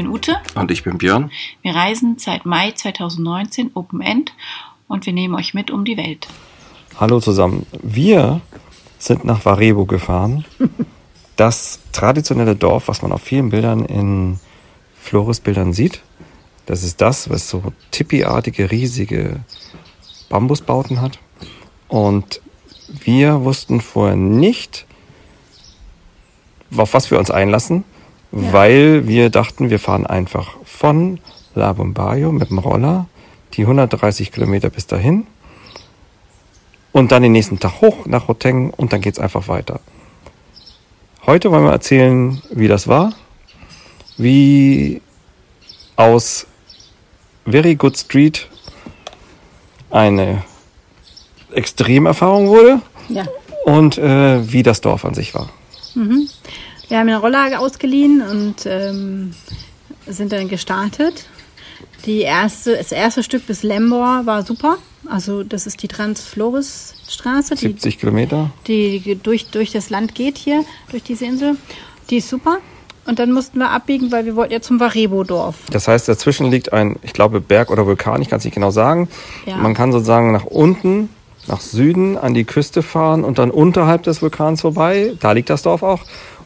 Bin Ute. Und ich bin Björn. Wir reisen seit Mai 2019 Open End und wir nehmen euch mit um die Welt. Hallo zusammen. Wir sind nach Varebo gefahren. Das traditionelle Dorf, was man auf vielen Bildern in Floris-Bildern sieht. Das ist das, was so tippiartige, riesige Bambusbauten hat. Und wir wussten vorher nicht, auf was wir uns einlassen, ja. weil wir dachten, wir fahren einfach von La Bombayo mit dem Roller die 130 Kilometer bis dahin und dann den nächsten Tag hoch nach Roteng und dann geht's einfach weiter. Heute wollen wir erzählen, wie das war, wie aus Very Good Street eine Extremerfahrung wurde ja. und äh, wie das Dorf an sich war. Mhm. Wir haben eine Rollage ausgeliehen und ähm, sind dann gestartet. Die erste, das erste Stück bis Lembor war super. Also das ist die Transfloris-Straße. 70 Kilometer. Die durch, durch das Land geht hier, durch diese Insel. Die ist super. Und dann mussten wir abbiegen, weil wir wollten ja zum Varebo-Dorf. Das heißt, dazwischen liegt ein, ich glaube, Berg oder Vulkan, ich kann es nicht genau sagen. Ja. Man kann sozusagen nach unten, nach Süden an die Küste fahren und dann unterhalb des Vulkans vorbei. Da liegt das Dorf auch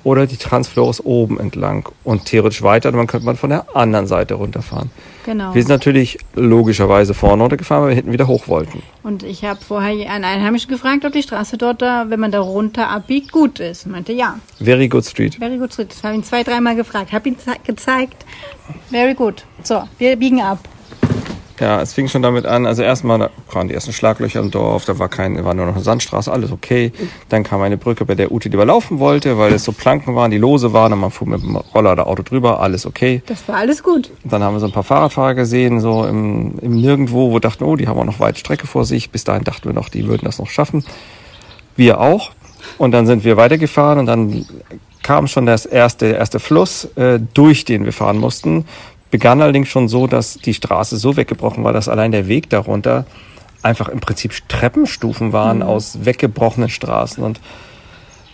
oder die Transflores oben entlang und theoretisch weiter, dann könnte man von der anderen Seite runterfahren. Genau. Wir sind natürlich logischerweise vorne runtergefahren, weil wir hinten wieder hoch wollten. Und ich habe vorher einen Einheimischen gefragt, ob die Straße dort, da, wenn man da runter abbiegt, gut ist. meinte ja. Very good street. Very good street. Das habe ich ihn zwei, dreimal gefragt. Habe ihn gezeigt. Very good. So, wir biegen ab. Ja, es fing schon damit an. Also erstmal da waren die ersten Schlaglöcher im Dorf, da war kein, war nur noch eine Sandstraße, alles okay. Dann kam eine Brücke, bei der Ute lieber laufen wollte, weil es so Planken waren, die lose waren und man fuhr mit dem Roller oder Auto drüber, alles okay. Das war alles gut. Dann haben wir so ein paar Fahrradfahrer gesehen, so im, im Nirgendwo, wo dachten, oh, die haben auch noch weite Strecke vor sich. Bis dahin dachten wir noch, die würden das noch schaffen. Wir auch. Und dann sind wir weitergefahren und dann kam schon das erste, erste Fluss, äh, durch den wir fahren mussten begann allerdings schon so, dass die Straße so weggebrochen war, dass allein der Weg darunter einfach im Prinzip Treppenstufen waren mhm. aus weggebrochenen Straßen. Und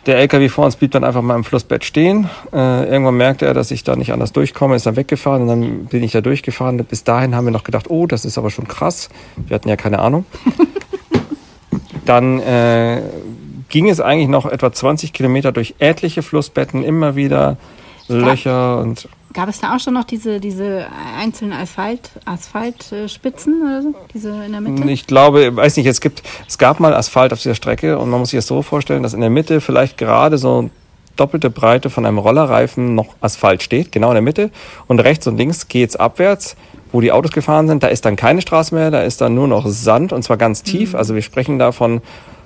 der LKW vor uns blieb dann einfach mal im Flussbett stehen. Äh, irgendwann merkte er, dass ich da nicht anders durchkomme, ist dann weggefahren und dann bin ich da durchgefahren. Bis dahin haben wir noch gedacht, oh, das ist aber schon krass. Wir hatten ja keine Ahnung. dann äh, ging es eigentlich noch etwa 20 Kilometer durch etliche Flussbetten, immer wieder Löcher und Gab es da auch schon noch diese, diese einzelnen Asphalt, Asphaltspitzen oder so? Diese in der Mitte? Ich glaube, weiß nicht, es gibt, es gab mal Asphalt auf dieser Strecke und man muss sich das so vorstellen, dass in der Mitte vielleicht gerade so doppelte Breite von einem Rollerreifen noch Asphalt steht, genau in der Mitte. Und rechts und links geht's abwärts, wo die Autos gefahren sind. Da ist dann keine Straße mehr, da ist dann nur noch Sand und zwar ganz tief. Mhm. Also wir sprechen da von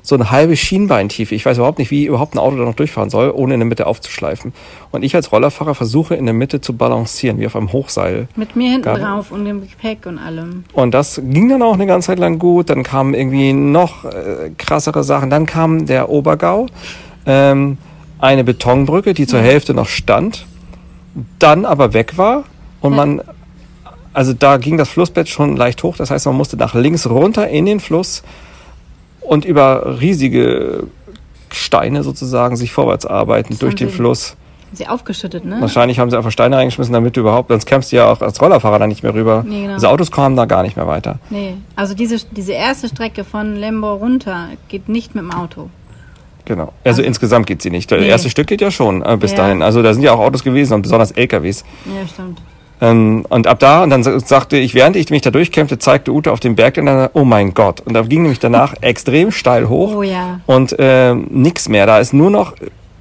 so eine halbe Schienbeintiefe. Ich weiß überhaupt nicht, wie überhaupt ein Auto da noch durchfahren soll, ohne in der Mitte aufzuschleifen. Und ich als Rollerfahrer versuche in der Mitte zu balancieren, wie auf einem Hochseil. Mit mir hinten drauf und dem Gepäck und allem. Und das ging dann auch eine ganze Zeit lang gut. Dann kamen irgendwie noch äh, krassere Sachen. Dann kam der Obergau, ähm, eine Betonbrücke, die zur ja. Hälfte noch stand, dann aber weg war und ja. man also da ging das Flussbett schon leicht hoch. Das heißt, man musste nach links runter in den Fluss und über riesige Steine sozusagen sich vorwärts arbeiten durch den Fluss. Sie aufgeschüttet, ne? Wahrscheinlich haben sie einfach Steine reingeschmissen, damit du überhaupt, sonst kämpfst du ja auch als Rollerfahrer da nicht mehr rüber. Nee, genau. Also Autos kommen da gar nicht mehr weiter. Nee, also diese, diese erste Strecke von Lembo runter geht nicht mit dem Auto. Genau. Also, also insgesamt geht sie nicht. Das nee. erste Stück geht ja schon äh, bis ja. dahin. Also da sind ja auch Autos gewesen und besonders LKWs. Ja, stimmt. Ähm, und ab da, und dann sagte ich, während ich mich da durchkämpfte, zeigte Ute auf dem Berg, und dann, oh mein Gott. Und da ging nämlich danach extrem steil hoch. Oh ja. Und äh, nix mehr. Da ist nur noch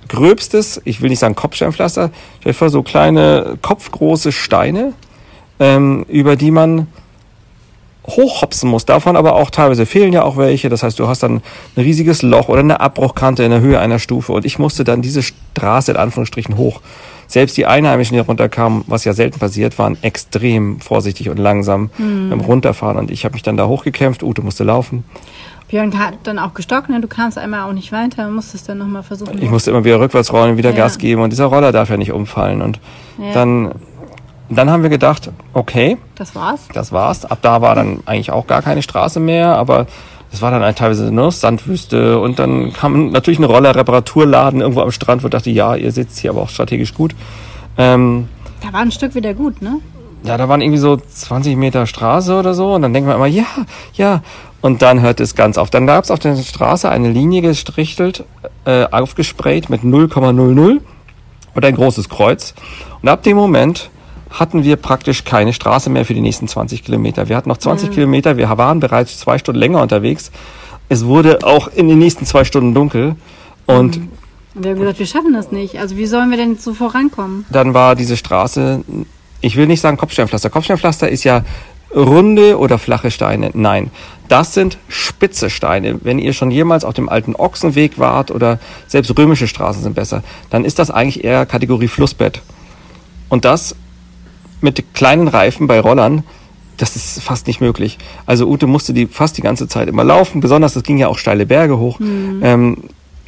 gröbstes, ich will nicht sagen Kopfsteinpflaster, stell vor, so kleine, kopfgroße Steine, ähm, über die man hochhopsen muss. Davon aber auch teilweise fehlen ja auch welche. Das heißt, du hast dann ein riesiges Loch oder eine Abbruchkante in der Höhe einer Stufe. Und ich musste dann diese Straße in Anführungsstrichen hoch. Selbst die Einheimischen, die runterkamen, was ja selten passiert, waren extrem vorsichtig und langsam mhm. beim Runterfahren. Und ich habe mich dann da hochgekämpft. Ute musste laufen. Björn hat dann auch gestockt, ne? du kamst einmal auch nicht weiter, musstest dann nochmal versuchen. Ich musste immer wieder rückwärts rollen, wieder ja. Gas geben und dieser Roller darf ja nicht umfallen. Und ja. dann, dann haben wir gedacht, okay. Das war's? Das war's. Ab da war dann eigentlich auch gar keine Straße mehr, aber das war dann halt teilweise nur Sandwüste und dann kam natürlich ein Roller-Reparaturladen irgendwo am Strand, wo ich dachte, ja, ihr sitzt hier aber auch strategisch gut. Ähm, Da war ein Stück wieder gut, ne? Ja, da waren irgendwie so 20 Meter Straße oder so. Und dann denkt man immer, ja, ja. Und dann hört es ganz auf. Dann gab es auf der Straße eine Linie gestrichelt, äh, aufgesprayt mit 0,00 und ein großes Kreuz. Und ab dem Moment hatten wir praktisch keine Straße mehr für die nächsten 20 Kilometer. Wir hatten noch 20 mhm. Kilometer, wir waren bereits zwei Stunden länger unterwegs. Es wurde auch in den nächsten zwei Stunden dunkel. Und mhm. wir haben gesagt, wir schaffen das nicht. Also wie sollen wir denn so vorankommen? Dann war diese Straße, ich will nicht sagen Kopfsteinpflaster. Kopfsteinpflaster ist ja runde oder flache Steine. Nein, das sind spitze Steine. Wenn ihr schon jemals auf dem alten Ochsenweg wart oder selbst römische Straßen sind besser, dann ist das eigentlich eher Kategorie Flussbett. Und das mit kleinen Reifen bei Rollern, das ist fast nicht möglich. Also Ute musste die fast die ganze Zeit immer laufen, besonders das ging ja auch steile Berge hoch. Mhm. Ähm,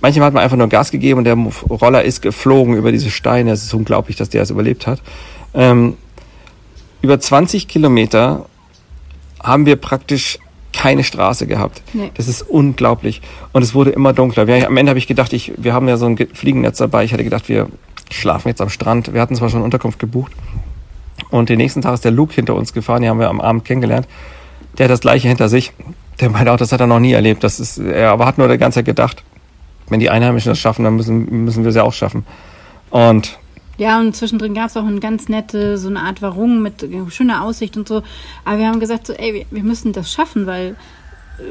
manchmal hat man einfach nur Gas gegeben und der Roller ist geflogen über diese Steine. Es ist unglaublich, dass der es überlebt hat. Ähm, über 20 Kilometer haben wir praktisch keine Straße gehabt. Nee. Das ist unglaublich. Und es wurde immer dunkler. Wir, am Ende habe ich gedacht, ich, wir haben ja so ein Fliegennetz dabei. Ich hatte gedacht, wir schlafen jetzt am Strand. Wir hatten zwar schon Unterkunft gebucht. Und den nächsten Tag ist der Luke hinter uns gefahren. Die haben wir am Abend kennengelernt. Der hat das Gleiche hinter sich. Der meinte auch, das hat er noch nie erlebt. Das ist, er aber hat nur die ganze Zeit gedacht, wenn die Einheimischen das schaffen, dann müssen, müssen wir sie auch schaffen. Und ja, und zwischendrin gab es auch eine ganz nette, so eine Art Warung mit schöner Aussicht und so. Aber wir haben gesagt, so, ey, wir müssen das schaffen, weil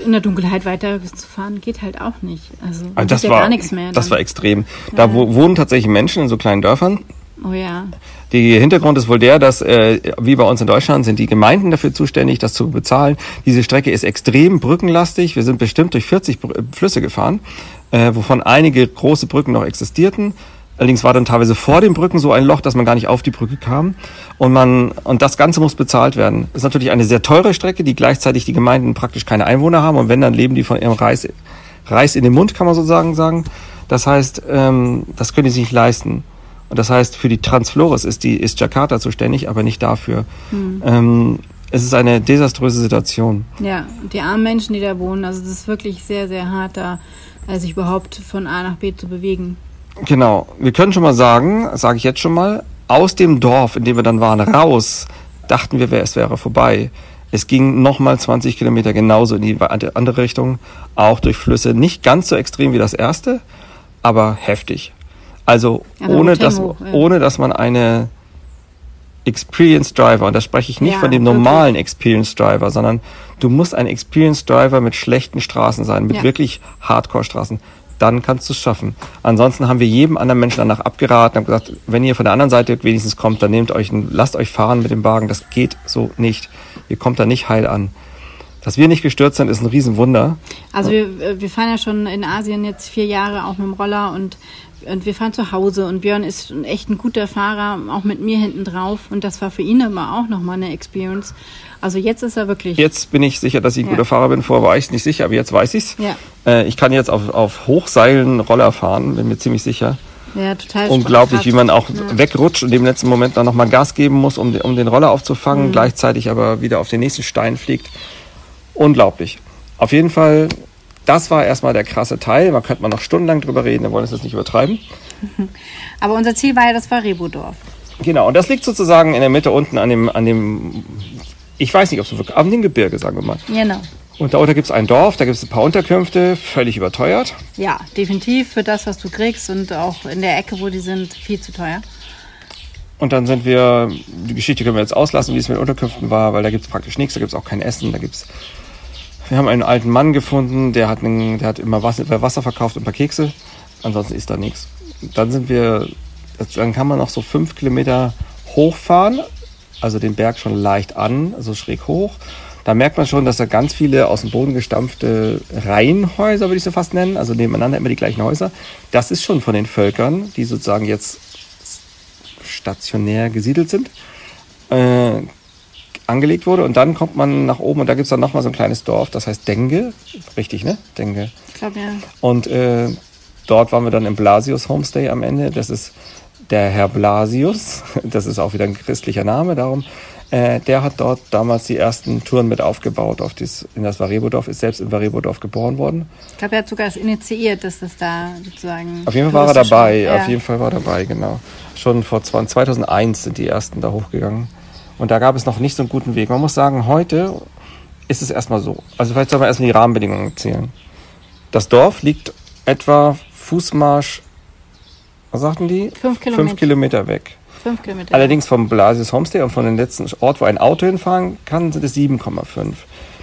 in der Dunkelheit weiter zu fahren geht halt auch nicht. Also, also das ja war gar nichts mehr. Dann. Das war extrem. Da wo, wohnen tatsächlich Menschen in so kleinen Dörfern. Oh ja. Der Hintergrund ist wohl der, dass äh, wie bei uns in Deutschland sind die Gemeinden dafür zuständig, das zu bezahlen. Diese Strecke ist extrem brückenlastig. Wir sind bestimmt durch 40 Flüsse gefahren, äh, wovon einige große Brücken noch existierten. Allerdings war dann teilweise vor den Brücken so ein Loch, dass man gar nicht auf die Brücke kam. Und man, und das Ganze muss bezahlt werden. Ist natürlich eine sehr teure Strecke, die gleichzeitig die Gemeinden praktisch keine Einwohner haben. Und wenn, dann leben die von ihrem Reis, Reis in den Mund, kann man sozusagen sagen. Das heißt, ähm, das können die sich nicht leisten. Und das heißt, für die Transflores ist die, ist Jakarta zuständig, aber nicht dafür. Hm. Ähm, es ist eine desaströse Situation. Ja, die armen Menschen, die da wohnen, also es ist wirklich sehr, sehr hart, da äh, sich überhaupt von A nach B zu bewegen. Genau. Wir können schon mal sagen, sage ich jetzt schon mal, aus dem Dorf, in dem wir dann waren, raus, dachten wir, es wäre vorbei. Es ging nochmal 20 Kilometer genauso in die andere Richtung, auch durch Flüsse. Nicht ganz so extrem wie das erste, aber heftig. Also aber ohne dass, ja. ohne dass man eine Experienced Driver, und da spreche ich nicht ja, von dem normalen wirklich. Experienced Driver, sondern du musst ein Experienced Driver mit schlechten Straßen sein, mit ja. wirklich Hardcore-Straßen dann kannst du es schaffen. Ansonsten haben wir jedem anderen Menschen danach abgeraten und gesagt, wenn ihr von der anderen Seite wenigstens kommt, dann nehmt euch einen, lasst euch fahren mit dem Wagen. Das geht so nicht. Ihr kommt da nicht heil an. Dass wir nicht gestürzt sind, ist ein Riesenwunder. Also wir, wir fahren ja schon in Asien jetzt vier Jahre auch mit dem Roller und und wir fahren zu Hause und Björn ist echt ein guter Fahrer, auch mit mir hinten drauf. Und das war für ihn immer auch nochmal eine Experience. Also jetzt ist er wirklich. Jetzt bin ich sicher, dass ich ein ja. guter Fahrer bin. Vorher war ich es nicht sicher, aber jetzt weiß ich es. Ja. Äh, ich kann jetzt auf, auf Hochseilen Roller fahren, bin mir ziemlich sicher. Ja, total. Unglaublich, wie man auch ja. wegrutscht und im letzten Moment dann nochmal Gas geben muss, um, um den Roller aufzufangen, mhm. gleichzeitig aber wieder auf den nächsten Stein fliegt. Unglaublich. Auf jeden Fall, das war erstmal der krasse Teil. Man könnte mal noch stundenlang drüber reden, wir wollen es jetzt nicht übertreiben. Aber unser Ziel war ja das Farebodorf. Genau, und das liegt sozusagen in der Mitte unten an dem, an dem ich weiß nicht, ob es wirklich, am dem Gebirge, sagen wir mal. Genau. Und da unten gibt es ein Dorf, da gibt es ein paar Unterkünfte, völlig überteuert. Ja, definitiv für das, was du kriegst und auch in der Ecke, wo die sind, viel zu teuer. Und dann sind wir, die Geschichte können wir jetzt auslassen, wie es mit Unterkünften war, weil da gibt es praktisch nichts, da gibt es auch kein Essen, da gibt's. Wir haben einen alten Mann gefunden, der hat, einen, der hat immer Wasser, Wasser verkauft und ein paar Kekse. Ansonsten ist da nichts. Dann sind wir, dann kann man noch so fünf Kilometer hochfahren also den Berg schon leicht an, also schräg hoch. Da merkt man schon, dass da ganz viele aus dem Boden gestampfte Reihenhäuser, würde ich so fast nennen, also nebeneinander immer die gleichen Häuser. Das ist schon von den Völkern, die sozusagen jetzt stationär gesiedelt sind, äh, angelegt wurde. Und dann kommt man nach oben und da gibt es dann nochmal so ein kleines Dorf, das heißt Denge. Richtig, ne? Denge. Ich glaube, ja. Und äh, dort waren wir dann im Blasius Homestay am Ende. Das ist der Herr Blasius, das ist auch wieder ein christlicher Name, darum, Äh, der hat dort damals die ersten Touren mit aufgebaut auf das, in das Varebodorf, ist selbst in Varebodorf geboren worden. Ich glaube, er hat sogar das initiiert, dass das da sozusagen. Auf jeden Fall war er dabei, ja. auf jeden Fall war er dabei, genau. Schon vor 2001 sind die ersten da hochgegangen. Und da gab es noch nicht so einen guten Weg. Man muss sagen, heute ist es erstmal so. Also vielleicht soll man erstmal die Rahmenbedingungen erzählen. Das Dorf liegt etwa Fußmarsch, was sagten die? Fünf Kilometer, Fünf Kilometer weg. Fünf Kilometer. Allerdings vom Blasius Homestay und von dem letzten Ort, wo ein Auto hinfahren kann, sind es 7,5. Ja.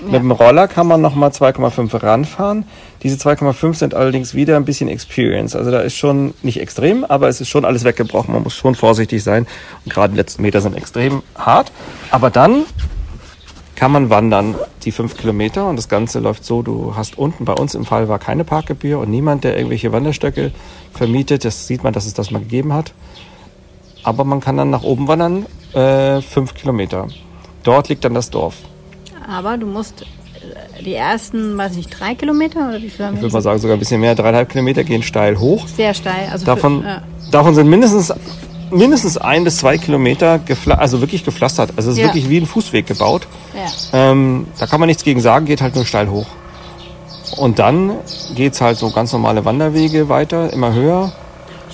Mit dem Roller kann man nochmal 2,5 ranfahren. Diese 2,5 sind allerdings wieder ein bisschen Experience. Also da ist schon nicht extrem, aber es ist schon alles weggebrochen. Man muss schon vorsichtig sein. Und gerade die letzten Meter sind extrem hart. Aber dann kann man wandern, die fünf Kilometer. Und das Ganze läuft so, du hast unten, bei uns im Fall war keine Parkgebühr und niemand, der irgendwelche Wanderstöcke vermietet. Das sieht man, dass es das mal gegeben hat. Aber man kann dann nach oben wandern, äh, fünf Kilometer. Dort liegt dann das Dorf. Aber du musst äh, die ersten, weiß ich nicht, drei Kilometer oder wie viel haben wir? Ich würde mal sagen, sogar ein bisschen mehr. Dreieinhalb Kilometer gehen steil hoch. Sehr steil. Also davon, für, ja. davon sind mindestens, mindestens ein bis zwei Kilometer, also wirklich gepflastert. Also es ist ja. wirklich wie ein Fußweg gebaut. Ja. Ähm, da kann man nichts gegen sagen, geht halt nur steil hoch. Und dann geht es halt so ganz normale Wanderwege weiter, immer höher.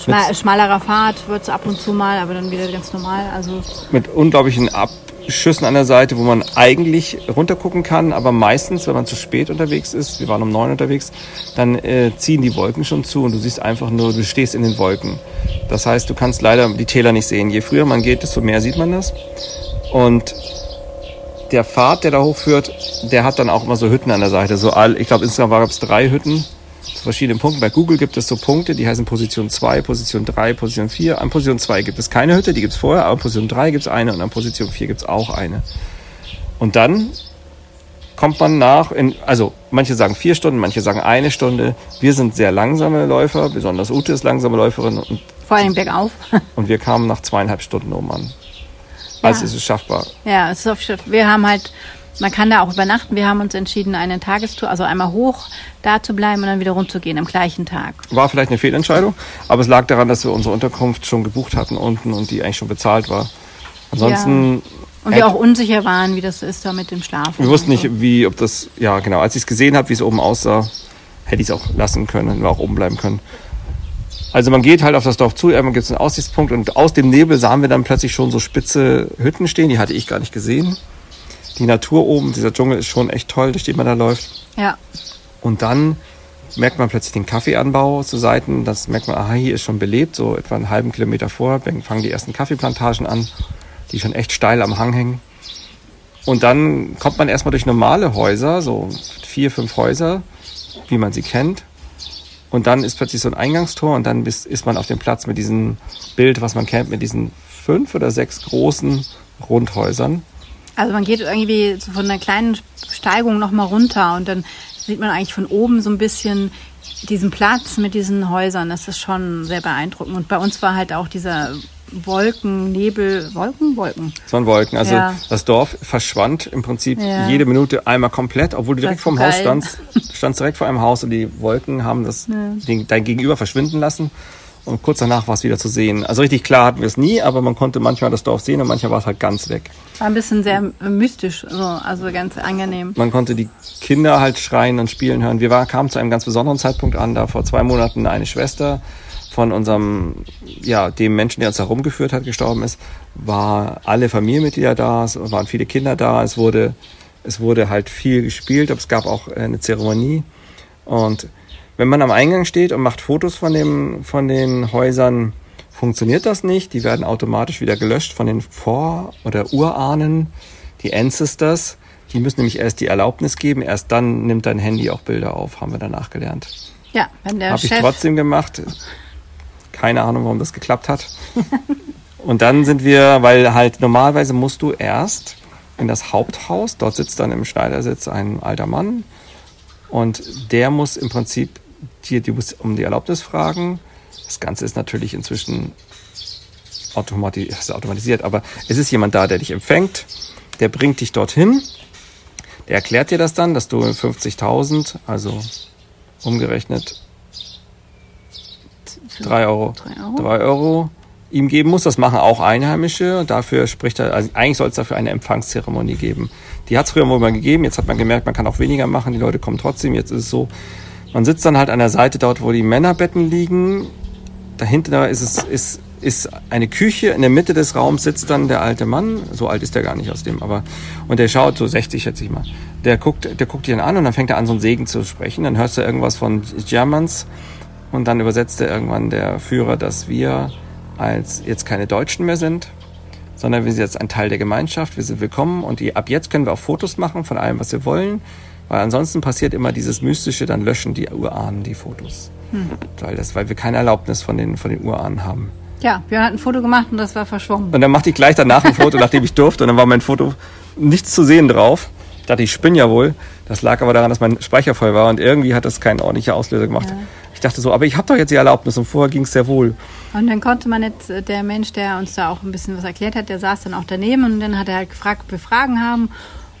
Schmal, schmalerer Fahrt wird es ab und zu mal, aber dann wieder ganz normal. Also mit unglaublichen Abschüssen an der Seite, wo man eigentlich runtergucken kann, aber meistens, wenn man zu spät unterwegs ist, wir waren um neun unterwegs, dann äh, ziehen die Wolken schon zu und du siehst einfach nur, du stehst in den Wolken. Das heißt, du kannst leider die Täler nicht sehen. Je früher man geht, desto mehr sieht man das. Und der Pfad, der da hochführt, der hat dann auch immer so Hütten an der Seite. So all, ich glaube, insgesamt gab es drei Hütten zu verschiedenen Punkten. Bei Google gibt es so Punkte, die heißen Position 2, Position 3, Position 4. An Position 2 gibt es keine Hütte, die gibt es vorher, aber an Position 3 gibt es eine und an Position 4 gibt es auch eine. Und dann kommt man nach, in, also manche sagen vier Stunden, manche sagen eine Stunde. Wir sind sehr langsame Läufer, besonders Ute ist langsame Läuferin. Und, Vor allem bergauf. und wir kamen nach zweieinhalb Stunden oben an. Also ja. ist es schaffbar. Ja, es ist auf, wir haben halt man kann da auch übernachten. Wir haben uns entschieden, eine Tagestour, also einmal hoch da zu bleiben und dann wieder runterzugehen am gleichen Tag. War vielleicht eine Fehlentscheidung, aber es lag daran, dass wir unsere Unterkunft schon gebucht hatten unten und die eigentlich schon bezahlt war. Ansonsten. Ja. Und wir auch unsicher waren, wie das ist da mit dem Schlafen. Wir wussten nicht, wie, ob das, ja genau, als ich es gesehen habe, wie es oben aussah, hätte ich es auch lassen können, hätten wir auch oben bleiben können. Also man geht halt auf das Dorf zu, irgendwann gibt es einen Aussichtspunkt und aus dem Nebel sahen wir dann plötzlich schon so spitze Hütten stehen, die hatte ich gar nicht gesehen die Natur oben, dieser Dschungel ist schon echt toll, durch den man da läuft. Ja. Und dann merkt man plötzlich den Kaffeeanbau zu Seiten. Das merkt man, aha, hier ist schon belebt, so etwa einen halben Kilometer vor. fangen die ersten Kaffeeplantagen an, die schon echt steil am Hang hängen. Und dann kommt man erstmal durch normale Häuser, so vier, fünf Häuser, wie man sie kennt. Und dann ist plötzlich so ein Eingangstor und dann ist man auf dem Platz mit diesem Bild, was man kennt, mit diesen fünf oder sechs großen Rundhäusern. Also man geht irgendwie so von einer kleinen Steigung nochmal runter und dann sieht man eigentlich von oben so ein bisschen diesen Platz mit diesen Häusern. Das ist schon sehr beeindruckend. Und bei uns war halt auch dieser Wolken, Nebel, Wolken, Wolken. Es waren Wolken. Also ja. das Dorf verschwand im Prinzip ja. jede Minute einmal komplett, obwohl du direkt vorm Haus standst. Standst direkt vor einem Haus und die Wolken haben das ja. dein Gegenüber verschwinden lassen. Und kurz danach war es wieder zu sehen. Also richtig klar hatten wir es nie, aber man konnte manchmal das Dorf sehen und manchmal war es halt ganz weg. War ein bisschen sehr mystisch, so, also ganz angenehm. Man konnte die Kinder halt schreien und spielen hören. Wir war, kamen zu einem ganz besonderen Zeitpunkt an, da vor zwei Monaten eine Schwester von unserem, ja, dem Menschen, der uns herumgeführt hat, gestorben ist, war alle Familienmitglieder da, es waren viele Kinder da, es wurde, es wurde halt viel gespielt, aber es gab auch eine Zeremonie und wenn man am Eingang steht und macht Fotos von, dem, von den Häusern, funktioniert das nicht. Die werden automatisch wieder gelöscht von den Vor- oder Urahnen, die Ancestors. Die müssen nämlich erst die Erlaubnis geben, erst dann nimmt dein Handy auch Bilder auf, haben wir danach gelernt. Ja, wenn der Habe ich trotzdem gemacht. Keine Ahnung, warum das geklappt hat. und dann sind wir, weil halt normalerweise musst du erst in das Haupthaus, dort sitzt dann im Schneidersitz ein alter Mann und der muss im Prinzip dir, du musst um die Erlaubnis fragen. Das Ganze ist natürlich inzwischen automatisiert, aber es ist jemand da, der dich empfängt, der bringt dich dorthin, der erklärt dir das dann, dass du 50.000, also umgerechnet 3 Euro, 3 Euro, ihm geben muss. Das machen auch Einheimische. Dafür spricht er, also eigentlich soll es dafür eine Empfangszeremonie geben. Die hat es früher wohl mal gegeben. Jetzt hat man gemerkt, man kann auch weniger machen. Die Leute kommen trotzdem. Jetzt ist es so, man sitzt dann halt an der Seite dort, wo die Männerbetten liegen. Dahinter ist es, ist, ist eine Küche. In der Mitte des Raums sitzt dann der alte Mann. So alt ist der gar nicht aus dem, aber, und der schaut so 60, schätze ich mal. Der guckt, der guckt ihn an und dann fängt er an, so einen Segen zu sprechen. Dann hörst du irgendwas von Germans und dann übersetzt er irgendwann der Führer, dass wir als jetzt keine Deutschen mehr sind, sondern wir sind jetzt ein Teil der Gemeinschaft, wir sind willkommen und die, ab jetzt können wir auch Fotos machen von allem, was wir wollen, weil ansonsten passiert immer dieses Mystische, dann löschen die Urahnen die Fotos. Hm. Weil, das, weil wir keine Erlaubnis von den, von den Urahnen haben. Ja, wir hatten ein Foto gemacht und das war verschwommen. Und dann machte ich gleich danach ein Foto, nachdem ich durfte und dann war mein Foto nichts zu sehen drauf. Ich dachte, ich spinne ja wohl. Das lag aber daran, dass mein Speicher voll war und irgendwie hat das keinen ordentlichen Auslöser gemacht. Ja. Ich dachte so, aber ich habe doch jetzt die Erlaubnis und vorher ging es sehr wohl. Und dann konnte man jetzt, äh, der Mensch, der uns da auch ein bisschen was erklärt hat, der saß dann auch daneben und dann hat er halt gefragt, ob wir Fragen haben.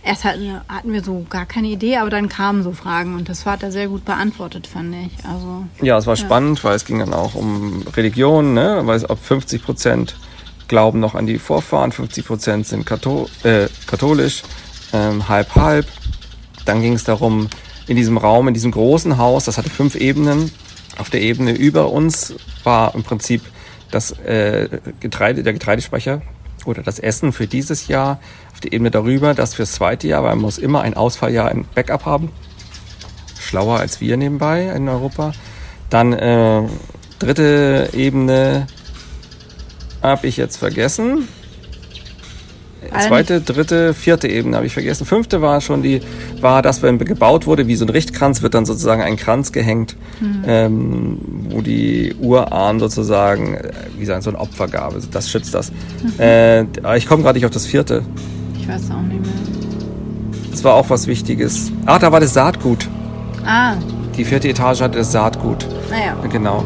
Erst hatten, hatten wir so gar keine Idee, aber dann kamen so Fragen und das hat er sehr gut beantwortet, fand ich. Also, ja, es war ja. spannend, weil es ging dann auch um Religion, ne? weil es ob 50 Prozent glauben noch an die Vorfahren, 50 Prozent sind Kathol äh, katholisch, ähm, halb halb. Dann ging es darum, in diesem Raum, in diesem großen Haus, das hatte fünf Ebenen, auf der Ebene über uns war im Prinzip das äh, Getreide, der Getreidespeicher oder das Essen für dieses Jahr. Auf der Ebene darüber das fürs zweite Jahr, weil man muss immer ein Ausfalljahr ein Backup haben. Schlauer als wir nebenbei in Europa. Dann äh, dritte Ebene habe ich jetzt vergessen. Zweite, dritte, vierte Ebene habe ich vergessen. Fünfte war schon die, war das, wenn gebaut wurde, wie so ein Richtkranz, wird dann sozusagen ein Kranz gehängt, mhm. ähm, wo die Urahn sozusagen, wie sagen, so ein Opfergabe, das schützt das. Mhm. Äh, ich komme gerade nicht auf das vierte. Ich weiß auch nicht mehr. Das war auch was Wichtiges. Ah, da war das Saatgut. Ah. Die vierte Etage hatte das Saatgut. Naja. Genau.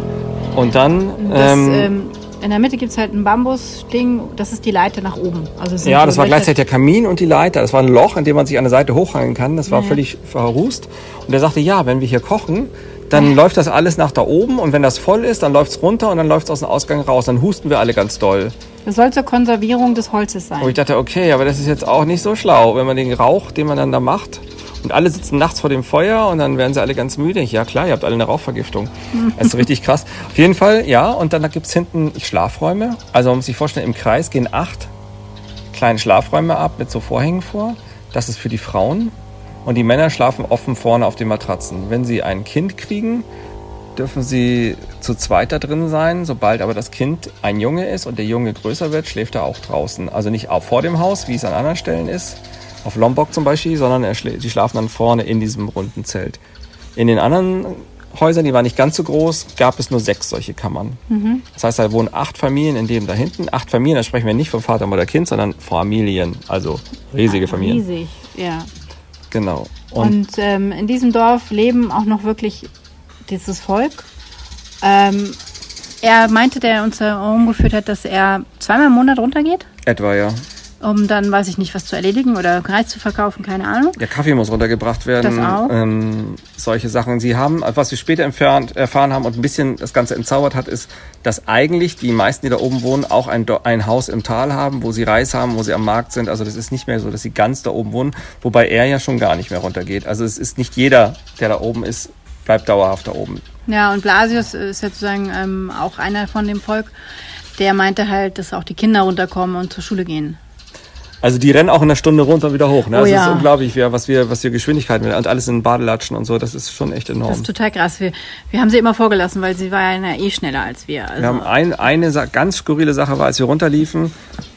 Und dann. Das, ähm, ähm in der Mitte gibt es halt ein Bambusding, das ist die Leiter nach oben. Also ja, das war gleichzeitig der Kamin und die Leiter. Das war ein Loch, in dem man sich an der Seite hochhangen kann. Das war ja. völlig verrußt. Und er sagte, ja, wenn wir hier kochen, dann läuft das alles nach da oben und wenn das voll ist, dann läuft es runter und dann läuft es aus dem Ausgang raus. Dann husten wir alle ganz doll. Das soll zur Konservierung des Holzes sein. Und ich dachte, okay, aber das ist jetzt auch nicht so schlau, wenn man den Rauch, den man dann da macht, und alle sitzen nachts vor dem Feuer und dann werden sie alle ganz müde. Ja klar, ihr habt alle eine Rauchvergiftung. Das ist richtig krass. Auf jeden Fall, ja. Und dann gibt es hinten Schlafräume. Also man muss sich vorstellen, im Kreis gehen acht kleine Schlafräume ab mit so Vorhängen vor. Das ist für die Frauen. Und die Männer schlafen offen vorne auf den Matratzen. Wenn sie ein Kind kriegen, dürfen sie zu zweit da drin sein. Sobald aber das Kind ein Junge ist und der Junge größer wird, schläft er auch draußen. Also nicht auch vor dem Haus, wie es an anderen Stellen ist, auf Lombok zum Beispiel, sondern er schla die schlafen dann vorne in diesem runden Zelt. In den anderen Häusern, die waren nicht ganz so groß, gab es nur sechs solche Kammern. Mhm. Das heißt, da wohnen acht Familien in dem da hinten. Acht Familien, da sprechen wir nicht von Vater, Mutter, Kind, sondern Familien, also riesige Familien. Riesig, ja. Genau. Und, Und ähm, in diesem Dorf leben auch noch wirklich dieses Volk. Ähm, er meinte, der uns herumgeführt hat, dass er zweimal im Monat runtergeht. Etwa, ja um dann, weiß ich nicht, was zu erledigen oder Reis zu verkaufen, keine Ahnung. Der Kaffee muss runtergebracht werden. Das auch. Ähm, solche Sachen. Sie haben, was wir später entfernt, erfahren haben und ein bisschen das Ganze entzaubert hat, ist, dass eigentlich die meisten, die da oben wohnen, auch ein, ein Haus im Tal haben, wo sie Reis haben, wo sie am Markt sind. Also das ist nicht mehr so, dass sie ganz da oben wohnen, wobei er ja schon gar nicht mehr runtergeht. Also es ist nicht jeder, der da oben ist, bleibt dauerhaft da oben. Ja, und Blasius ist ja sozusagen ähm, auch einer von dem Volk, der meinte halt, dass auch die Kinder runterkommen und zur Schule gehen. Also die rennen auch in einer Stunde runter und wieder hoch. Ne? Oh, das ja. ist unglaublich, was wir, was wir Geschwindigkeiten und alles in Badelatschen und so. Das ist schon echt enorm. Das ist total krass. Wir, wir haben sie immer vorgelassen, weil sie war ja eh schneller als wir. Also wir haben ein, eine ganz skurrile Sache war, als wir runterliefen,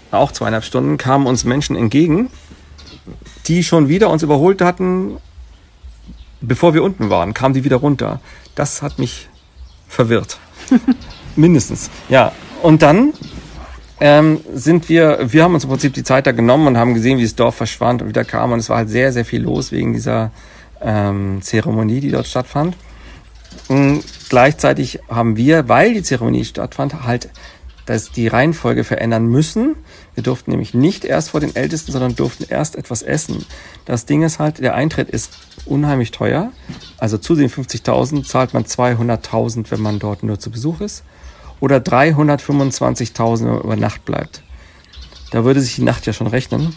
auch zweieinhalb Stunden, kamen uns Menschen entgegen, die schon wieder uns überholt hatten, bevor wir unten waren, kamen die wieder runter. Das hat mich verwirrt. Mindestens. Ja. Und dann ähm, sind wir, wir haben uns im Prinzip die Zeit da genommen und haben gesehen, wie das Dorf verschwand und wieder kam. Und es war halt sehr, sehr viel los wegen dieser ähm, Zeremonie, die dort stattfand. Und gleichzeitig haben wir, weil die Zeremonie stattfand, halt dass die Reihenfolge verändern müssen. Wir durften nämlich nicht erst vor den Ältesten, sondern durften erst etwas essen. Das Ding ist halt, der Eintritt ist unheimlich teuer. Also zu den 50.000 zahlt man 200.000, wenn man dort nur zu Besuch ist. Oder 325.000 über Nacht bleibt. Da würde sich die Nacht ja schon rechnen.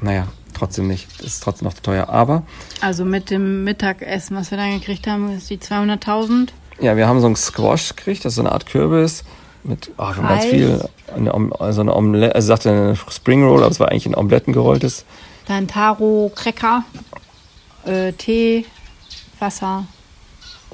Naja, trotzdem nicht. Das ist trotzdem noch teuer. Aber Also mit dem Mittagessen, was wir dann gekriegt haben, ist die 200.000. ja, wir haben so einen Squash gekriegt, das ist so eine Art Kürbis mit oh, wir haben ganz viel. Eine, also eine Omelette, also sagte eine Spring Roll, aber es war eigentlich ein Omelettengerolltes. Dann Taro, Cracker, äh, Tee, Wasser.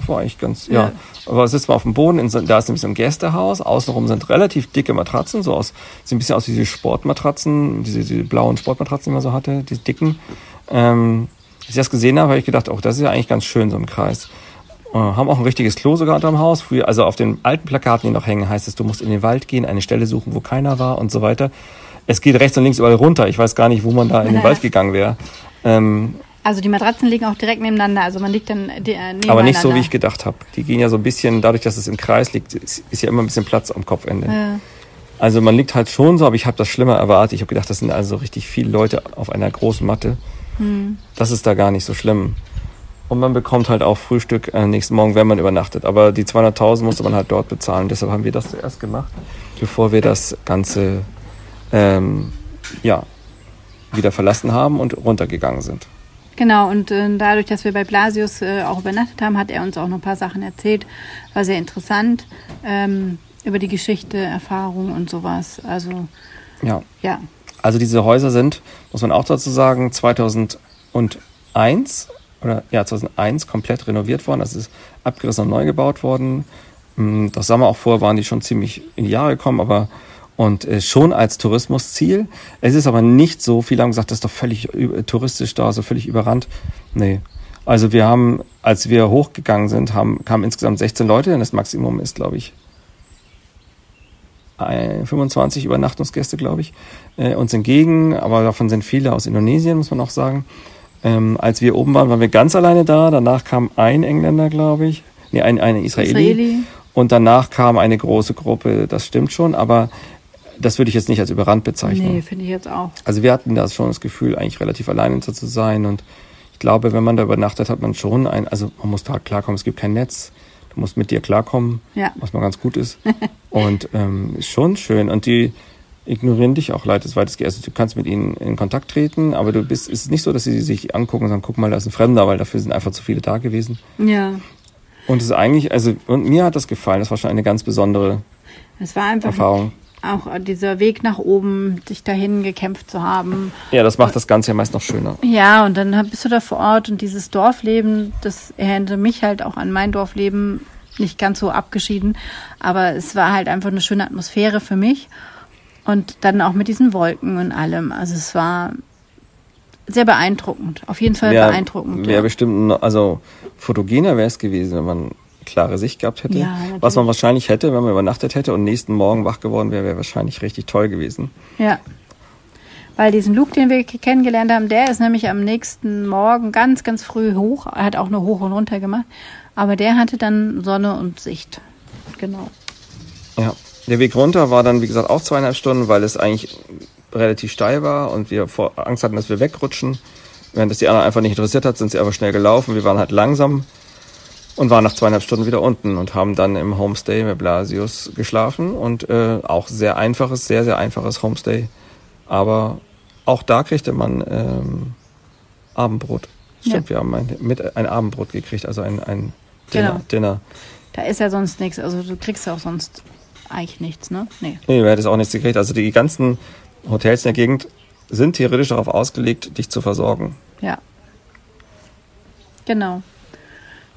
War eigentlich ganz, ja. Ja. Aber sitzt man auf dem Boden, in so, da ist nämlich so ein Gästehaus, außenrum sind relativ dicke Matratzen, so aus, sieht ein bisschen aus wie diese Sportmatratzen, diese, diese blauen Sportmatratzen, die man so hatte, diese dicken. Ähm, als ich das gesehen habe, habe ich gedacht, oh, das ist ja eigentlich ganz schön, so ein Kreis. Äh, haben auch ein richtiges Klo sogar unterm Haus. Früher, also auf den alten Plakaten, die noch hängen, heißt es, du musst in den Wald gehen, eine Stelle suchen, wo keiner war und so weiter. Es geht rechts und links überall runter. Ich weiß gar nicht, wo man da in den Wald gegangen wäre. Ähm, Also die Matratzen liegen auch direkt nebeneinander. Also man liegt dann äh, nebeneinander. aber nicht so, wie ich gedacht habe. Die gehen ja so ein bisschen, dadurch, dass es im Kreis liegt, ist, ist ja immer ein bisschen Platz am Kopfende. Ja. Also man liegt halt schon so, aber ich habe das schlimmer erwartet. Ich habe gedacht, das sind also richtig viele Leute auf einer großen Matte. Das ist da gar nicht so schlimm. Und man bekommt halt auch Frühstück äh, nächsten Morgen, wenn man übernachtet. Aber die 200.000 musste man halt dort bezahlen. Deshalb haben wir das zuerst gemacht, bevor wir das Ganze ähm, ja, wieder verlassen haben und runtergegangen sind. Genau, und äh, dadurch, dass wir bei Blasius äh, auch übernachtet haben, hat er uns auch noch ein paar Sachen erzählt. War sehr interessant ähm, über die Geschichte, Erfahrung und sowas. Also Ja. ja, Also diese Häuser sind, muss man auch dazu sagen, 2001 oder ja 2001 komplett renoviert worden. Das ist abgerissen und neu gebaut worden. Mm, Das sah man auch vorher, waren die schon ziemlich in die Jahre gekommen, aber und äh, schon als Tourismusziel. Es ist aber nicht so, viele haben gesagt, das ist doch völlig touristisch da, so völlig überrannt. Nee. Also wir haben, als wir hochgegangen sind, haben, kamen insgesamt 16 Leute, denn das Maximum ist, glaube ich, ein- 25 Übernachtungsgäste, glaube ich, äh, uns entgegen, aber davon sind viele aus Indonesien, muss man auch sagen. Ähm, als wir oben waren, waren wir ganz alleine da. Danach kam ein Engländer, glaube ich. Nee, ein, ein Israeli. Israeli. Und danach kam eine große Gruppe, das stimmt schon, aber das würde ich jetzt nicht als überrannt bezeichnen. nee, finde ich jetzt auch. Also wir hatten da schon das Gefühl, eigentlich relativ alleine zu sein. Und ich glaube, wenn man da übernachtet, hat man schon ein, also man muss da klarkommen, es gibt kein Netz. Du musst mit dir klarkommen, Ja. was mal ganz gut ist. und ähm, ist schon schön. Und die ignorieren dich auch leid, das weitestgehend. Also du kannst mit ihnen in Kontakt treten, aber du bist, es ist nicht so, dass sie sich angucken und sagen, guck mal, da ist ein Fremder, weil dafür sind einfach zu viele da gewesen. Ja, Und es ist eigentlich, also, und mir hat das gefallen, das war schon eine ganz besondere es war einfach Erfahrung. Auch dieser Weg nach oben, sich dahin gekämpft zu haben. Ja, das macht das Ganze ja meist noch schöner. Ja, und dann bist du da vor Ort und dieses Dorfleben, das erinnerte mich halt auch an mein Dorfleben, nicht ganz so abgeschieden, aber es war halt einfach eine schöne Atmosphäre für mich. Und dann auch mit diesen Wolken und allem. Also es war sehr beeindruckend. Auf jeden Fall Wär- beeindruckend. Wäre ja. bestimmt, also fotogener wäre es gewesen, wenn man klare Sicht gehabt hätte. Ja. Was man wahrscheinlich hätte, wenn man übernachtet hätte und nächsten Morgen wach geworden wäre, wäre wahrscheinlich richtig toll gewesen. Ja. Weil diesen Luke, den wir kennengelernt haben, der ist nämlich am nächsten Morgen ganz, ganz früh hoch. Er hat auch nur hoch und runter gemacht. Aber der hatte dann Sonne und Sicht. Genau. Ja. Der Weg runter war dann, wie gesagt, auch zweieinhalb Stunden, weil es eigentlich relativ steil war und wir vor Angst hatten, dass wir wegrutschen. Während das die anderen einfach nicht interessiert hat, sind sie einfach schnell gelaufen. Wir waren halt langsam und waren nach zweieinhalb Stunden wieder unten und haben dann im Homestay bei Blasius geschlafen und äh, auch sehr einfaches, sehr, sehr einfaches Homestay. Aber auch da kriegte man ähm, Abendbrot. Stimmt, wir haben ein, mit ein Abendbrot gekriegt, also ein, ein Dinner. Genau. Dinner. Da ist ja sonst nichts. Also du kriegst ja auch sonst eigentlich nichts, ne? Nee. Nee, du hättest auch nichts gekriegt. Also die ganzen Hotels in der Gegend sind theoretisch darauf ausgelegt, dich zu versorgen. Ja. Genau.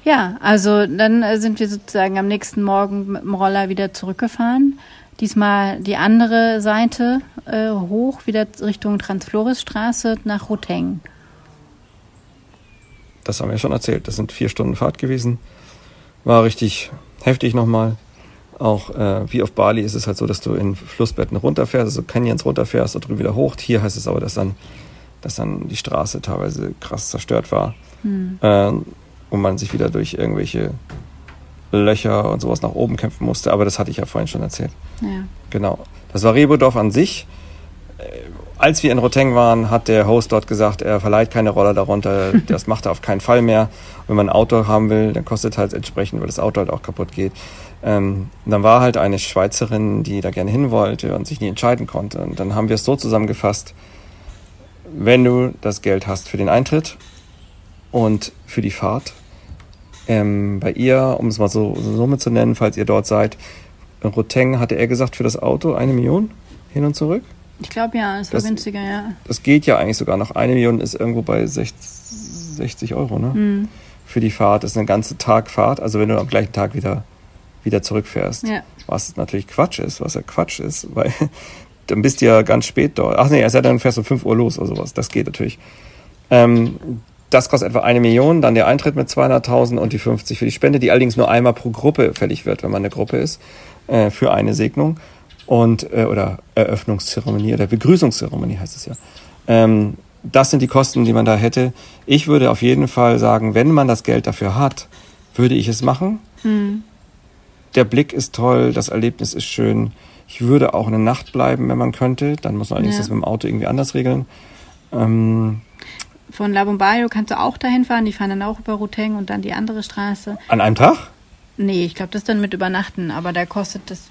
Ja, also dann äh, sind wir sozusagen am nächsten Morgen mit dem Roller wieder zurückgefahren. Diesmal die andere Seite äh, hoch, wieder Richtung Transflorisstraße nach Roteng. Das haben wir schon erzählt. Das sind vier Stunden Fahrt gewesen. War richtig heftig nochmal. Auch äh, wie auf Bali ist es halt so, dass du in Flussbetten runterfährst, also Canyons runterfährst und drüben wieder hoch. Hier heißt es aber, dass dann, dass dann die Straße teilweise krass zerstört war. Ähm, und man sich wieder durch irgendwelche Löcher und sowas nach oben kämpfen musste. Aber das hatte ich ja vorhin schon erzählt. Ja. Genau. Das war Rebodorf an sich. als wir in Roteng waren, hat der Host dort gesagt, er verleiht keine Roller darunter, das macht er auf keinen Fall mehr. Wenn man ein Auto haben will, dann kostet halt entsprechend, weil das Auto halt auch kaputt geht. Ähm, dann war halt eine Schweizerin, die da gerne hin wollte und sich nie entscheiden konnte. Und dann haben wir es so zusammengefasst, wenn du das Geld hast für den Eintritt und für die Fahrt, ähm, bei ihr, um es mal so eine Summe zu nennen, falls ihr dort seid, in Roteng hatte er gesagt, für das Auto eine Million hin und zurück. Ich glaube ja, es war Das- günstiger, ja. Das geht ja eigentlich sogar noch. Eine Million ist irgendwo bei 60, 60 Euro, ne? Hm. Für die Fahrt. Das ist eine ganze Tag Fahrt. Also wenn du am gleichen Tag wieder, wieder zurückfährst. Ja. Was natürlich Quatsch ist, was ja Quatsch ist, weil dann bist du ja ganz spät dort. Ach nee, er sagt, dann fährst du um 5 Uhr los oder sowas. Das geht natürlich. Ähm, das kostet etwa eine Million, dann der Eintritt mit 200.000 und die 50 für die Spende, die allerdings nur einmal pro Gruppe fällig wird, wenn man eine Gruppe ist, äh, für eine Segnung und äh, oder Eröffnungszeremonie oder Begrüßungszeremonie heißt es ja. Ähm, das sind die Kosten, die man da hätte. Ich würde auf jeden Fall sagen, wenn man das Geld dafür hat, würde ich es machen. Der Blick ist toll, das Erlebnis ist schön. Ich würde auch eine Nacht bleiben, wenn man könnte. Dann muss man allerdings Ja. das mit dem Auto irgendwie anders regeln. Ähm, Von La Bombayo kannst du auch dahin fahren. Die fahren dann auch über Ruteng und dann die andere Straße. an einem Tag? Nee, ich glaube, das dann mit Übernachten. Aber da kostet das.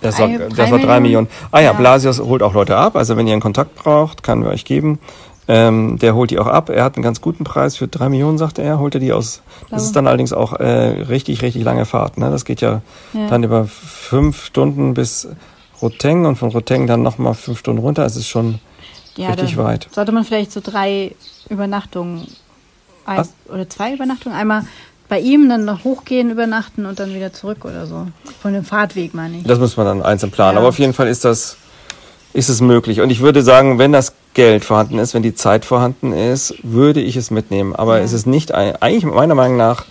Das Drei- war, das drei war drei Millionen? Millionen. Ah ja, Ja. Blasius holt auch Leute ab. Also wenn ihr einen Kontakt braucht, kann wir euch geben. Ähm, der holt die auch ab. Er hat einen ganz guten Preis für drei Millionen, sagte er. Holt er die aus. Das ist dann allerdings auch äh, richtig, richtig lange Fahrt. Ne? Das geht ja, Ja. dann über fünf Stunden bis Roteng und von Roteng dann nochmal fünf Stunden runter. Es ist schon Ja, richtig weit. Sollte man vielleicht so drei Übernachtungen ein, oder zwei Übernachtungen einmal bei ihm dann noch hochgehen, übernachten und dann wieder zurück oder so. Von dem Fahrtweg meine ich. Das muss man dann einzeln planen. Ja. Aber auf jeden Fall ist das, ist es möglich. Und ich würde sagen, wenn das Geld vorhanden ist, wenn die Zeit vorhanden ist, würde ich es mitnehmen. Aber Ja. es ist nicht, eigentlich meiner Meinung nach,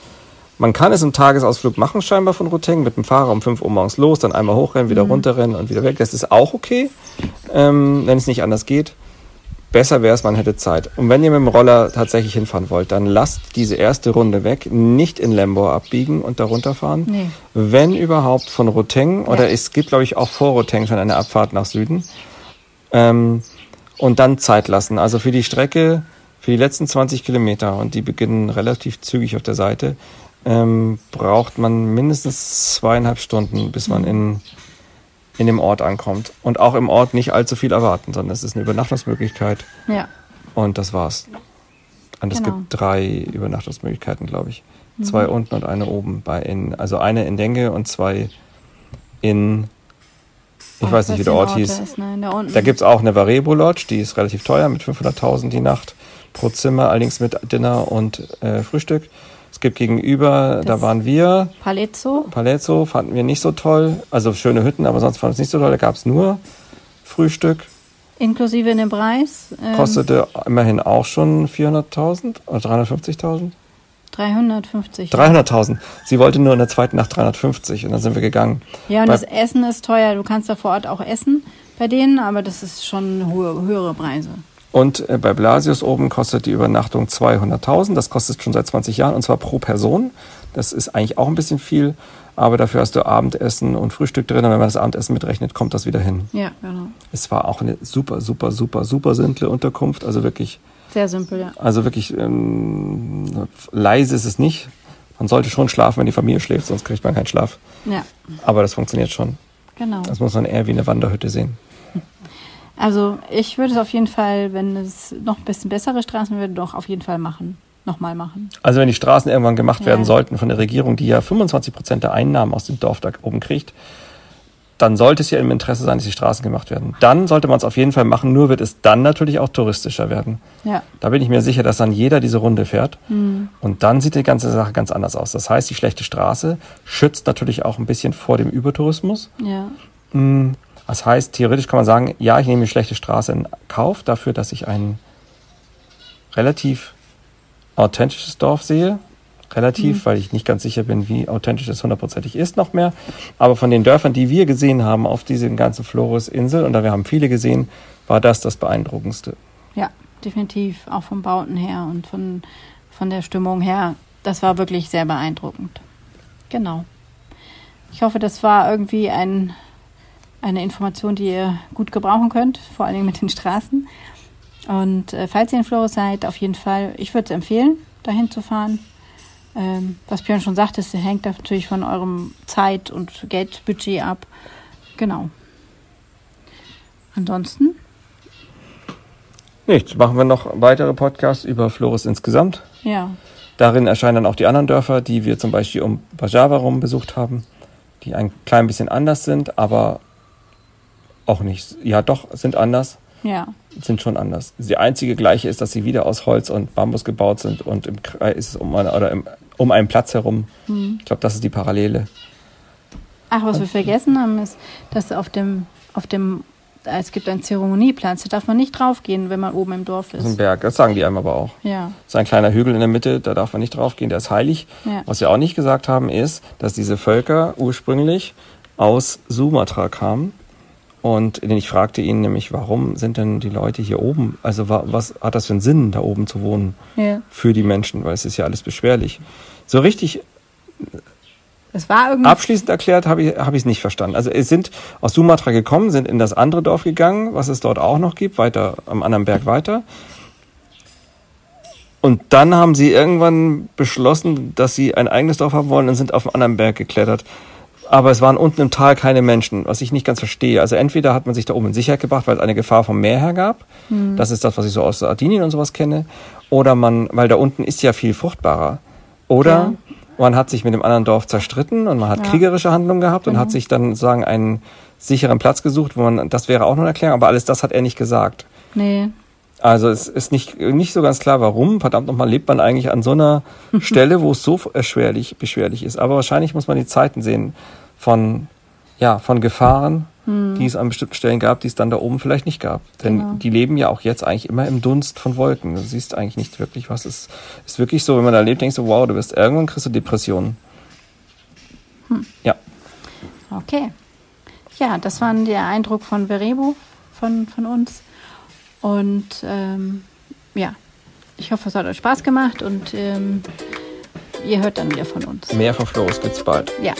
man kann es im Tagesausflug machen, scheinbar von Roteng, mit dem Fahrer um 5 Uhr morgens los, dann einmal hochrennen, wieder runterrennen und wieder weg. Das ist auch okay, ähm, wenn es nicht anders geht. Besser wäre es, man hätte Zeit. Und wenn ihr mit dem Roller tatsächlich hinfahren wollt, dann lasst diese erste Runde weg, nicht in Lembo abbiegen und da runterfahren. Nee. Wenn überhaupt von Roteng, Ja. oder es gibt, glaube ich, auch vor Roteng schon eine Abfahrt nach Süden. Ähm, und dann Zeit lassen. Also für die Strecke, für die letzten 20 Kilometer, und die beginnen relativ zügig auf der Seite, ähm, braucht man mindestens zweieinhalb Stunden, bis man in, in dem Ort ankommt. Und auch im Ort nicht allzu viel erwarten, sondern es ist eine Übernachtungsmöglichkeit Ja. und das war's. Und es Genau. gibt drei Übernachtungsmöglichkeiten, glaube ich. Zwei unten und eine oben. Bei in, also eine in Denge und zwei in, ich Oh, weiß nicht, wie der Ort hieß. Ist, ne? Da. Da gibt's auch eine Varebo Lodge, die ist relativ teuer, mit 500.000 die Nacht pro Zimmer, allerdings mit Dinner und äh, Frühstück. Es gibt gegenüber, da Das- waren wir, Palazzo. Palazzo fanden wir nicht so toll, also schöne Hütten, aber sonst fanden wir es nicht so toll. Da gab's nur Frühstück, Inklusive in dem Preis. Ähm, kostete immerhin auch schon 400.000 oder 350.000. 350. 300.000. Sie wollte nur in der zweiten Nacht 350 und dann sind wir gegangen. Ja, und Bei- das Essen ist teuer. Du kannst da vor Ort auch essen bei denen, aber das ist schon hohe, höhere Preise. Und äh, bei Blasius oben kostet die Übernachtung 200.000. Das kostet schon seit 20 Jahren und zwar pro Person. Das ist eigentlich auch ein bisschen viel, aber dafür hast du Abendessen und Frühstück drin. Und wenn man das Abendessen mitrechnet, kommt das wieder hin. Ja, genau. Es war auch eine super, super, super, super simple Unterkunft. Also wirklich, Sehr simpel, ja. also wirklich ähm, leise ist es nicht. Man sollte schon schlafen, wenn die Familie schläft, sonst kriegt man keinen Schlaf. Ja, Aber das funktioniert schon. genau. Das muss man eher wie eine Wanderhütte sehen. Also ich würde es auf jeden Fall, wenn es noch ein bisschen bessere Straßen würde, doch auf jeden Fall machen. Nochmal machen. Also wenn die Straßen irgendwann gemacht werden Ja. sollten von der Regierung, die ja 25 Prozent der Einnahmen aus dem Dorf da oben kriegt, dann sollte es ja im Interesse sein, dass die Straßen gemacht werden. Dann sollte man es auf jeden Fall machen, nur wird es dann natürlich auch touristischer werden. Ja, Da bin ich mir sicher, dass dann jeder diese Runde fährt. Und dann sieht die ganze Sache ganz anders aus. Das heißt, die schlechte Straße schützt natürlich auch ein bisschen vor dem Übertourismus. ja, Das heißt, theoretisch kann man sagen, ja, ich nehme die schlechte Straße in Kauf dafür, dass ich ein relativ authentisches Dorf sehe. Relativ, weil ich nicht ganz sicher bin, wie authentisch es hundertprozentig ist noch mehr. Aber von den Dörfern, die wir gesehen haben auf diesen ganzen Flores-Insel, und da wir haben viele gesehen, war das das Beeindruckendste. ja, definitiv. Auch vom Bauten her und von, von der Stimmung her. Das war wirklich sehr beeindruckend. Genau. Ich hoffe, das war irgendwie ein, eine Information, die ihr gut gebrauchen könnt, vor allen Dingen mit den Straßen. Und äh, falls ihr in Flores seid, auf jeden Fall, ich würde es empfehlen, dahin zu fahren. Ähm, was Björn schon sagte, es hängt natürlich von eurem Zeit- und Geldbudget ab. Genau. Ansonsten? Nichts. Machen wir noch weitere Podcasts über Flores insgesamt. Ja. Darin erscheinen dann auch die anderen Dörfer, die wir zum Beispiel um Bajava rum besucht haben, die ein klein bisschen anders sind, aber auch nicht. Ja, doch, sind anders. Ja. Sind schon anders. Die einzige gleiche ist, dass sie wieder aus Holz und Bambus gebaut sind und im Kreis um, eine, oder im, um einen Platz herum. Hm. Ich glaube, das ist die Parallele. Ach, was wir vergessen haben, ist, dass auf dem, auf dem, es gibt einen Zeremonieplatz, da darf man nicht draufgehen, wenn man oben im Dorf Das ist ein ist. Berg, das sagen die einem aber auch. Ja. Das ist ein kleiner Hügel in der Mitte, da darf man nicht draufgehen, der ist heilig. Ja. Was wir auch nicht gesagt haben, ist, dass diese Völker ursprünglich aus Sumatra kamen. Und ich fragte ihn nämlich, warum sind denn die Leute hier oben? Also wa- was hat das für einen Sinn, da oben zu wohnen ja. für die Menschen? Weil es ist ja alles beschwerlich. So richtig Es war irgendwie. abschließend erklärt habe ich habe ich es nicht verstanden. Also es sind aus Sumatra gekommen, sind in das andere Dorf gegangen, was es dort auch noch gibt, weiter am anderen Berg weiter. Und dann haben sie irgendwann beschlossen, dass sie ein eigenes Dorf haben wollen und sind auf einen anderen Berg geklettert. Aber es waren unten im Tal keine Menschen, was ich nicht ganz verstehe. Also entweder hat man sich da oben in Sicherheit gebracht, weil es eine Gefahr vom Meer her gab. Das ist das, was ich so aus Sardinien und sowas kenne. Oder man, weil da unten ist ja viel fruchtbarer. Oder Ja. man hat sich mit dem anderen Dorf zerstritten und man hat Ja. kriegerische Handlungen gehabt und hat sich dann sagen einen sicheren Platz gesucht, wo man, das wäre auch noch eine Erklärung, aber alles das hat er nicht gesagt. Nee. Also es ist nicht, nicht so ganz klar, warum. Verdammt nochmal lebt man eigentlich an so einer Stelle, wo es so erschwerlich, beschwerlich ist. Aber wahrscheinlich muss man die Zeiten sehen von, ja, von Gefahren, die es an bestimmten Stellen gab, die es dann da oben vielleicht nicht gab. Denn Genau. die leben ja auch jetzt eigentlich immer im Dunst von Wolken. Du siehst eigentlich nicht wirklich, was es ist. wirklich so, wenn man da lebt, denkst du, wow, du wirst irgendwann kriegst du Depressionen. Ja. Okay. Ja, das war der Eindruck von Verebo von, von uns. Und ähm, ja, ich hoffe, es hat euch Spaß gemacht und ähm, ihr hört dann wieder von uns. Mehr von Floris gibt's bald. Ja,